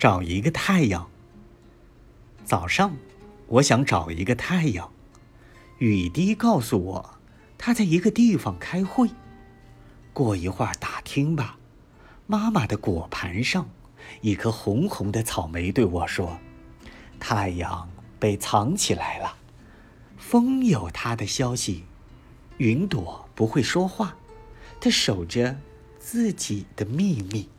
找一个太阳。早上，我想找一个太阳。雨滴告诉我，他在一个地方开会。过一会儿打听吧。妈妈的果盘上，一颗红红的草莓对我说：“太阳被藏起来了，风有它的消息，云朵不会说话，它守着自己的秘密。”